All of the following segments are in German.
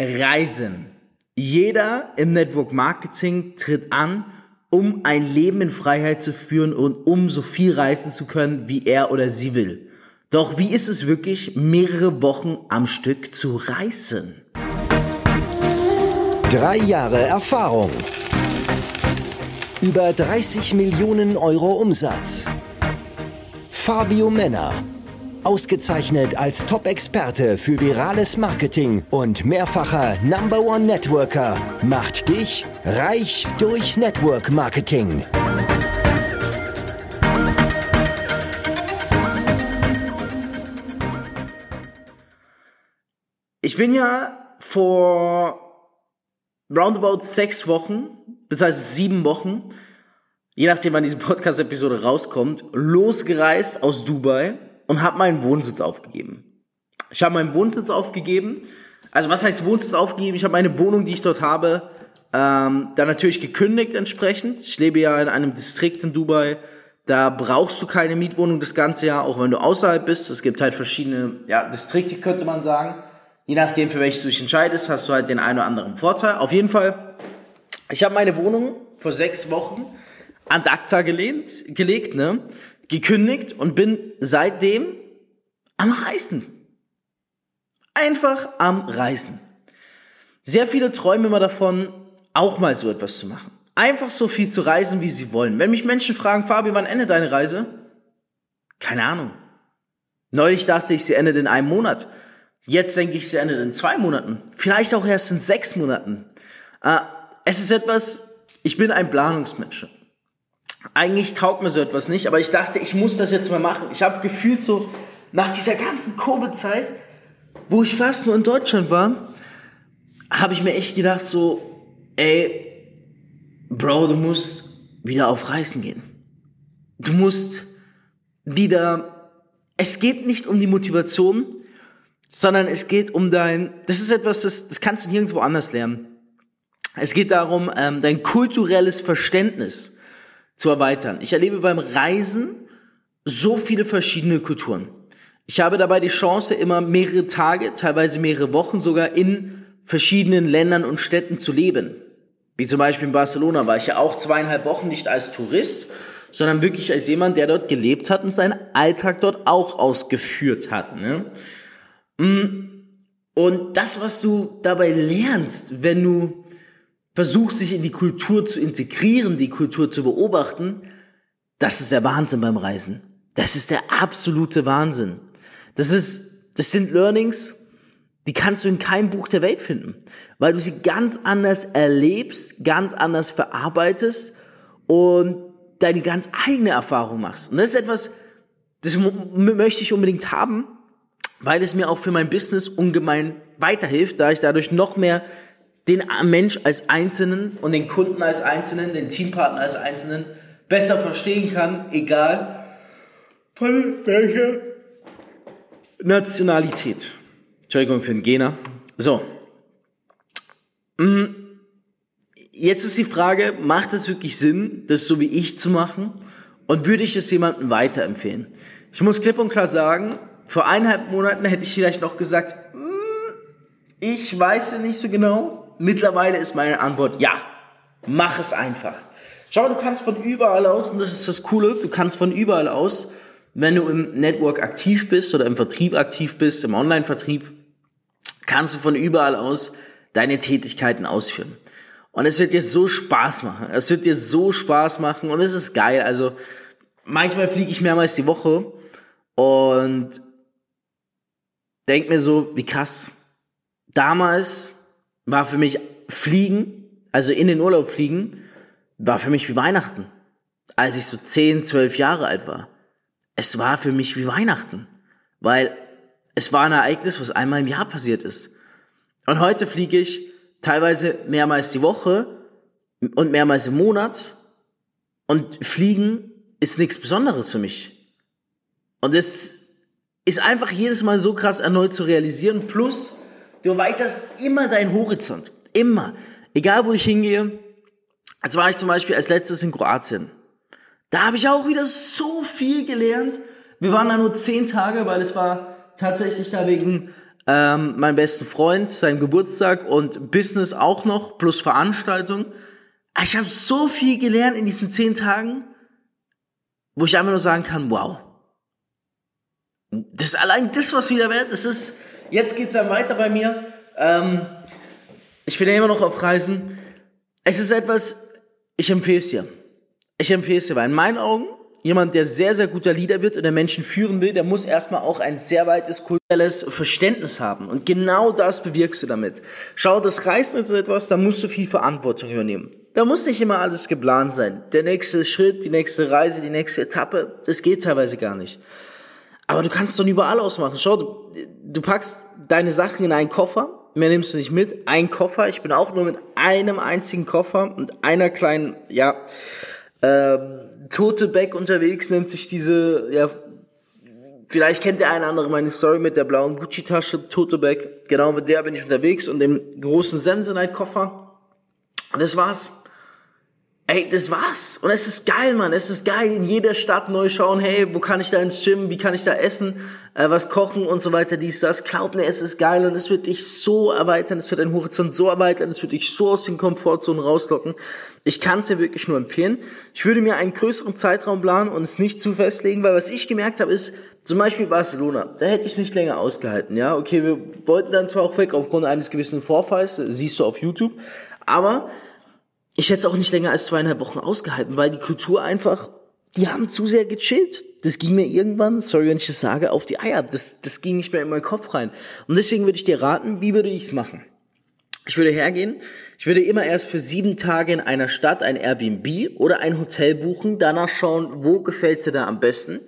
Reisen. Jeder im Network Marketing tritt an, um ein Leben in Freiheit zu führen und um so viel reisen zu können, wie er oder sie will. Doch wie ist es wirklich, mehrere Wochen am Stück zu reisen? Drei Jahre Erfahrung. Über 30 Millionen Euro Umsatz. Fabio Männer. Ausgezeichnet als Top-Experte für virales Marketing und mehrfacher Number One Networker macht dich reich durch Network Marketing. Ich bin ja vor roundabout sechs Wochen, das heißt sieben Wochen, je nachdem wann diese Podcast-Episode rauskommt, losgereist aus Dubai und habe meinen Wohnsitz aufgegeben. Ich habe meinen Wohnsitz aufgegeben. Also was heißt Wohnsitz aufgegeben? Ich habe meine Wohnung, die ich dort habe, ähm, dann natürlich gekündigt entsprechend. Ich lebe ja in einem Distrikt in Dubai. Da brauchst du keine Mietwohnung das ganze Jahr, auch wenn du außerhalb bist. Es gibt halt verschiedene ja, Distrikte, könnte man sagen je nachdem, für welches du dich entscheidest, hast du halt den einen oder anderen Vorteil. Auf jeden Fall, ich habe meine Wohnung vor sechs Wochen an Akta gelehnt, gelegt, ne, gekündigt und bin seitdem am Reisen. Einfach am Reisen. Sehr viele träumen immer davon, auch mal so etwas zu machen. Einfach so viel zu reisen, wie sie wollen. Wenn mich Menschen fragen, Fabi, wann endet deine Reise? Keine Ahnung. Neulich dachte ich, sie endet in einem Monat. Jetzt denke ich, sie endet in zwei Monaten. Vielleicht auch erst in sechs Monaten. Äh, es ist etwas, ich bin ein Planungsmensch. Eigentlich taugt mir so etwas nicht, aber ich dachte, ich muss das jetzt mal machen. Ich habe gefühlt so, nach dieser ganzen Covid-Zeit, wo ich fast nur in Deutschland war, habe ich mir echt gedacht so, ey, Bro, du musst wieder auf Reisen gehen. Du musst wieder, es geht nicht um die Motivation, sondern es geht um dein, das ist etwas, das, das kannst du nirgendwo anders lernen. Es geht darum, ähm, dein kulturelles Verständnis zu erweitern. Ich erlebe beim Reisen so viele verschiedene Kulturen. Ich habe dabei die Chance, immer mehrere Tage, teilweise mehrere Wochen sogar in verschiedenen Ländern und Städten zu leben. Wie zum Beispiel in Barcelona war ich ja auch zweieinhalb Wochen nicht als Tourist, sondern wirklich als jemand, der dort gelebt hat und seinen Alltag dort auch ausgeführt hat. Ne? Mm. Und das, was du dabei lernst, wenn du versuchst, dich in die Kultur zu integrieren, die Kultur zu beobachten, das ist der Wahnsinn beim Reisen. Das ist der absolute Wahnsinn. Das ist, das sind Learnings, die kannst du in keinem Buch der Welt finden, weil du sie ganz anders erlebst, ganz anders verarbeitest und deine ganz eigene Erfahrung machst. Und das ist etwas, das möchte ich unbedingt haben, weil es mir auch für mein Business ungemein weiterhilft, da ich dadurch noch mehr den Mensch als Einzelnen und den Kunden als Einzelnen, den Teampartner als Einzelnen besser verstehen kann, egal von welcher Nationalität. Entschuldigung für den Gena. So. Mm. Jetzt ist die Frage, macht es wirklich Sinn, das so wie ich zu machen? Und würde ich es jemandem weiterempfehlen? Ich muss klipp und klar sagen, vor eineinhalb Monaten hätte ich vielleicht noch gesagt, hm, ich weiß nicht so genau. Mittlerweile ist meine Antwort ja. Mach es einfach. Schau, du kannst von überall aus, und das ist das Coole, du kannst von überall aus, wenn du im Network aktiv bist oder im Vertrieb aktiv bist, im Online-Vertrieb, kannst du von überall aus deine Tätigkeiten ausführen. Und es wird dir so Spaß machen. Es wird dir so Spaß machen und es ist geil. Also manchmal fliege ich mehrmals die Woche und denk mir so, wie krass. Damals war für mich Fliegen, also in den Urlaub fliegen, war für mich wie Weihnachten. Als ich so 10, 12 Jahre alt war. Es war für mich wie Weihnachten. Weil es war ein Ereignis, was einmal im Jahr passiert ist. Und heute fliege ich teilweise mehrmals die Woche und mehrmals im Monat. Und Fliegen ist nichts Besonderes für mich. Und das ist einfach jedes Mal so krass erneut zu realisieren. Plus, du erweiterst immer deinen Horizont. Immer. Egal, wo ich hingehe. Jetzt war ich zum Beispiel als letztes in Kroatien. Da habe ich auch wieder so viel gelernt. Wir waren da nur zehn Tage, weil es war tatsächlich da wegen, ähm, meinen besten Freund, seinen Geburtstag und Business auch noch, plus Veranstaltung. Ich habe so viel gelernt in diesen zehn Tagen, wo ich einfach nur sagen kann, wow. Das ist allein das, was wieder wert. Das ist, jetzt geht's dann weiter bei mir. Ähm, ich bin ja immer noch auf Reisen. Es ist etwas, ich empfehle es dir. Ich empfehle es dir, weil in meinen Augen jemand, der sehr, sehr guter Leader wird oder Menschen führen will, der muss erstmal auch ein sehr weites kulturelles Verständnis haben. Und genau das bewirkst du damit. Schau, das Reisen ist etwas, da musst du viel Verantwortung übernehmen. Da muss nicht immer alles geplant sein. Der nächste Schritt, die nächste Reise, die nächste Etappe, das geht teilweise gar nicht. Aber du kannst es von überall aus machen. Schau, du, packst deine Sachen in einen Koffer, mehr nimmst du nicht mit, ein Koffer. Ich bin auch nur mit einem einzigen Koffer und einer kleinen, ja, ähm, Tote Bag unterwegs, nennt sich diese, ja, vielleicht kennt der eine andere meine Story mit der blauen Gucci-Tasche, Tote Bag. Genau mit der bin ich unterwegs und dem großen Sensenite-Koffer. Und das war's. Ey, das war's. Und es ist geil, Mann. Es ist geil. In jeder Stadt neu schauen, hey, wo kann ich da ins Gym? Wie kann ich da essen? Äh, was kochen und so weiter, dies, das. Glaub mir, es ist geil und es wird dich so erweitern. Es wird deinen Horizont so erweitern. Es wird dich so aus den Komfortzonen rauslocken. Ich kann es dir wirklich nur empfehlen. Ich würde mir einen größeren Zeitraum planen und es nicht zu festlegen, weil was ich gemerkt habe, ist, zum Beispiel Barcelona, da hätte ich es nicht länger ausgehalten. Ja, okay, wir wollten dann zwar auch weg aufgrund eines gewissen Vorfalls, siehst du auf YouTube, aber ich hätte es auch nicht länger als zweieinhalb Wochen ausgehalten, weil die Kultur einfach, die haben zu sehr gechillt. Das ging mir irgendwann, sorry, wenn ich das sage, auf die Eier. Das, das ging nicht mehr in meinen Kopf rein. Und deswegen würde ich dir raten, wie würde ich es machen? Ich würde hergehen, ich würde immer erst für sieben Tage in einer Stadt ein Airbnb oder ein Hotel buchen, danach schauen, wo gefällt dir da am besten.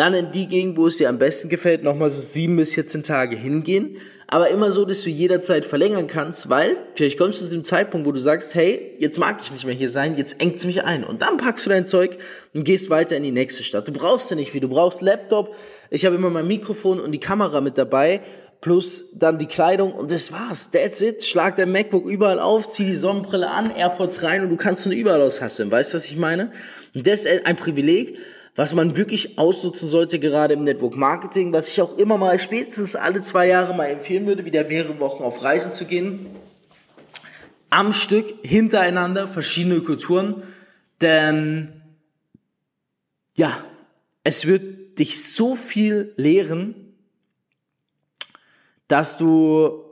Dann in die Gegend, wo es dir am besten gefällt, nochmal so sieben bis 14 Tage hingehen aber immer so, dass du jederzeit verlängern kannst, weil vielleicht kommst du zu dem Zeitpunkt, wo du sagst, hey, jetzt mag ich nicht mehr hier sein, jetzt engt's mich ein. Und dann packst du dein Zeug und gehst weiter in die nächste Stadt. Du brauchst ja nicht viel, du brauchst Laptop, ich habe immer mein Mikrofon und die Kamera mit dabei, plus dann die Kleidung und das war's. That's it. Schlag dein MacBook überall auf, zieh die Sonnenbrille an, AirPods rein und du kannst von überall aus hasseln. Weißt du, was ich meine? Und das ist ein Privileg, was man wirklich ausnutzen sollte, gerade im Network Marketing, was ich auch immer mal spätestens alle zwei Jahre mal empfehlen würde, wieder mehrere Wochen auf Reisen zu gehen. Am Stück, hintereinander, verschiedene Kulturen, denn ja, es wird dich so viel lehren, dass du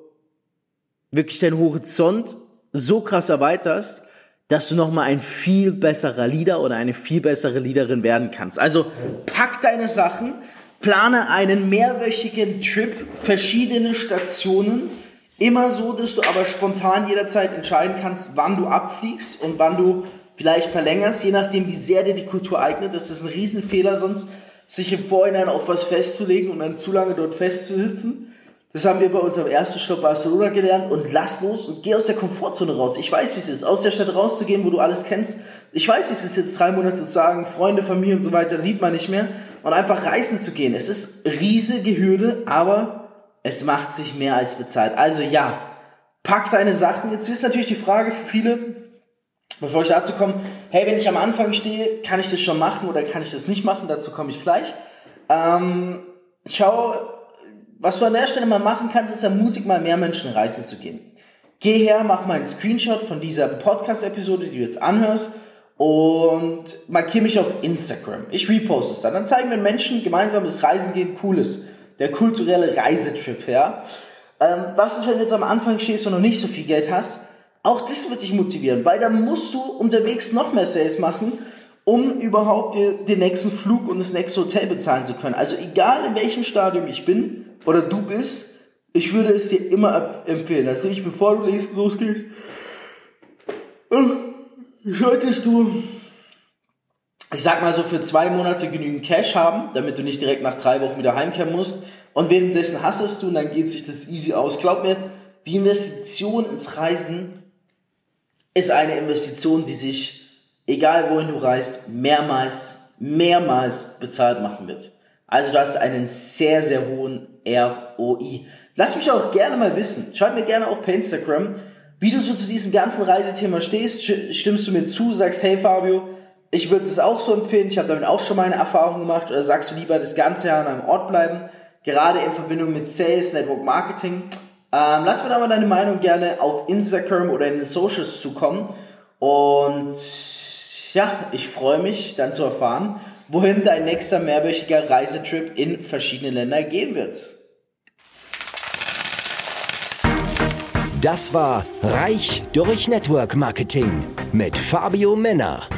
wirklich deinen Horizont so krass erweiterst, dass du nochmal ein viel besserer Leader oder eine viel bessere Leaderin werden kannst. Also pack deine Sachen, plane einen mehrwöchigen Trip, verschiedene Stationen, immer so, dass du aber spontan jederzeit entscheiden kannst, wann du abfliegst und wann du vielleicht verlängerst, je nachdem, wie sehr dir die Kultur eignet. Das ist ein Riesenfehler, sonst sich im Vorhinein auf was festzulegen und dann zu lange dort festzusitzen. Das haben wir bei unserem ersten Stopp Barcelona gelernt und lass los und geh aus der Komfortzone raus. Ich weiß, wie es ist, aus der Stadt rauszugehen, wo du alles kennst. Ich weiß, wie es ist, jetzt drei Monate zu sagen, Freunde, Familie und so weiter sieht man nicht mehr und einfach reisen zu gehen. Es ist riesige Hürde, aber es macht sich mehr als bezahlt. Also ja, pack deine Sachen. Jetzt ist natürlich die Frage für viele, bevor ich dazu komme, hey, wenn ich am Anfang stehe, kann ich das schon machen oder kann ich das nicht machen? Dazu komme ich gleich. Ähm, schau, was du an der Stelle mal machen kannst, ist ermutig mal mehr Menschen reisen zu gehen. Geh her, mach mal einen Screenshot von dieser Podcast-Episode, die du jetzt anhörst und markier mich auf Instagram. Ich reposte es dann. Dann zeigen wir Menschen gemeinsames Reisen gehen cool ist. Der kulturelle Reisetrip, ja. Ähm, was ist, wenn du jetzt am Anfang stehst und noch nicht so viel Geld hast? Auch das wird dich motivieren, weil dann musst du unterwegs noch mehr Sales machen, um überhaupt dir den nächsten Flug und das nächste Hotel bezahlen zu können. Also egal in welchem Stadium ich bin, oder du bist, ich würde es dir immer empfehlen. Natürlich, bevor du losgehst, solltest du, ich sag mal so, für zwei Monate genügend Cash haben, damit du nicht direkt nach drei Wochen wieder heimkehren musst. Und währenddessen hassest du und dann geht sich das easy aus. Glaub mir, die Investition ins Reisen ist eine Investition, die sich, egal wohin du reist, mehrmals, mehrmals bezahlt machen wird. Also du hast einen sehr, sehr hohen ROI. Lass mich auch gerne mal wissen. Schreib mir gerne auch per Instagram, wie du so zu diesem ganzen Reisethema stehst. Stimmst du mir zu, sagst, hey Fabio, ich würde das auch so empfehlen, ich habe damit auch schon meine Erfahrungen gemacht. Oder sagst du lieber das ganze Jahr an einem Ort bleiben? gerade in Verbindung mit Sales, Network Marketing. Ähm, lass mir da mal deine Meinung gerne auf Instagram oder in den Socials zukommen. Und ja, ich freue mich dann zu erfahren, wohin dein nächster mehrwöchiger Reisetrip in verschiedene Länder gehen wird. Das war Reich durch Network Marketing mit Fabio Männer.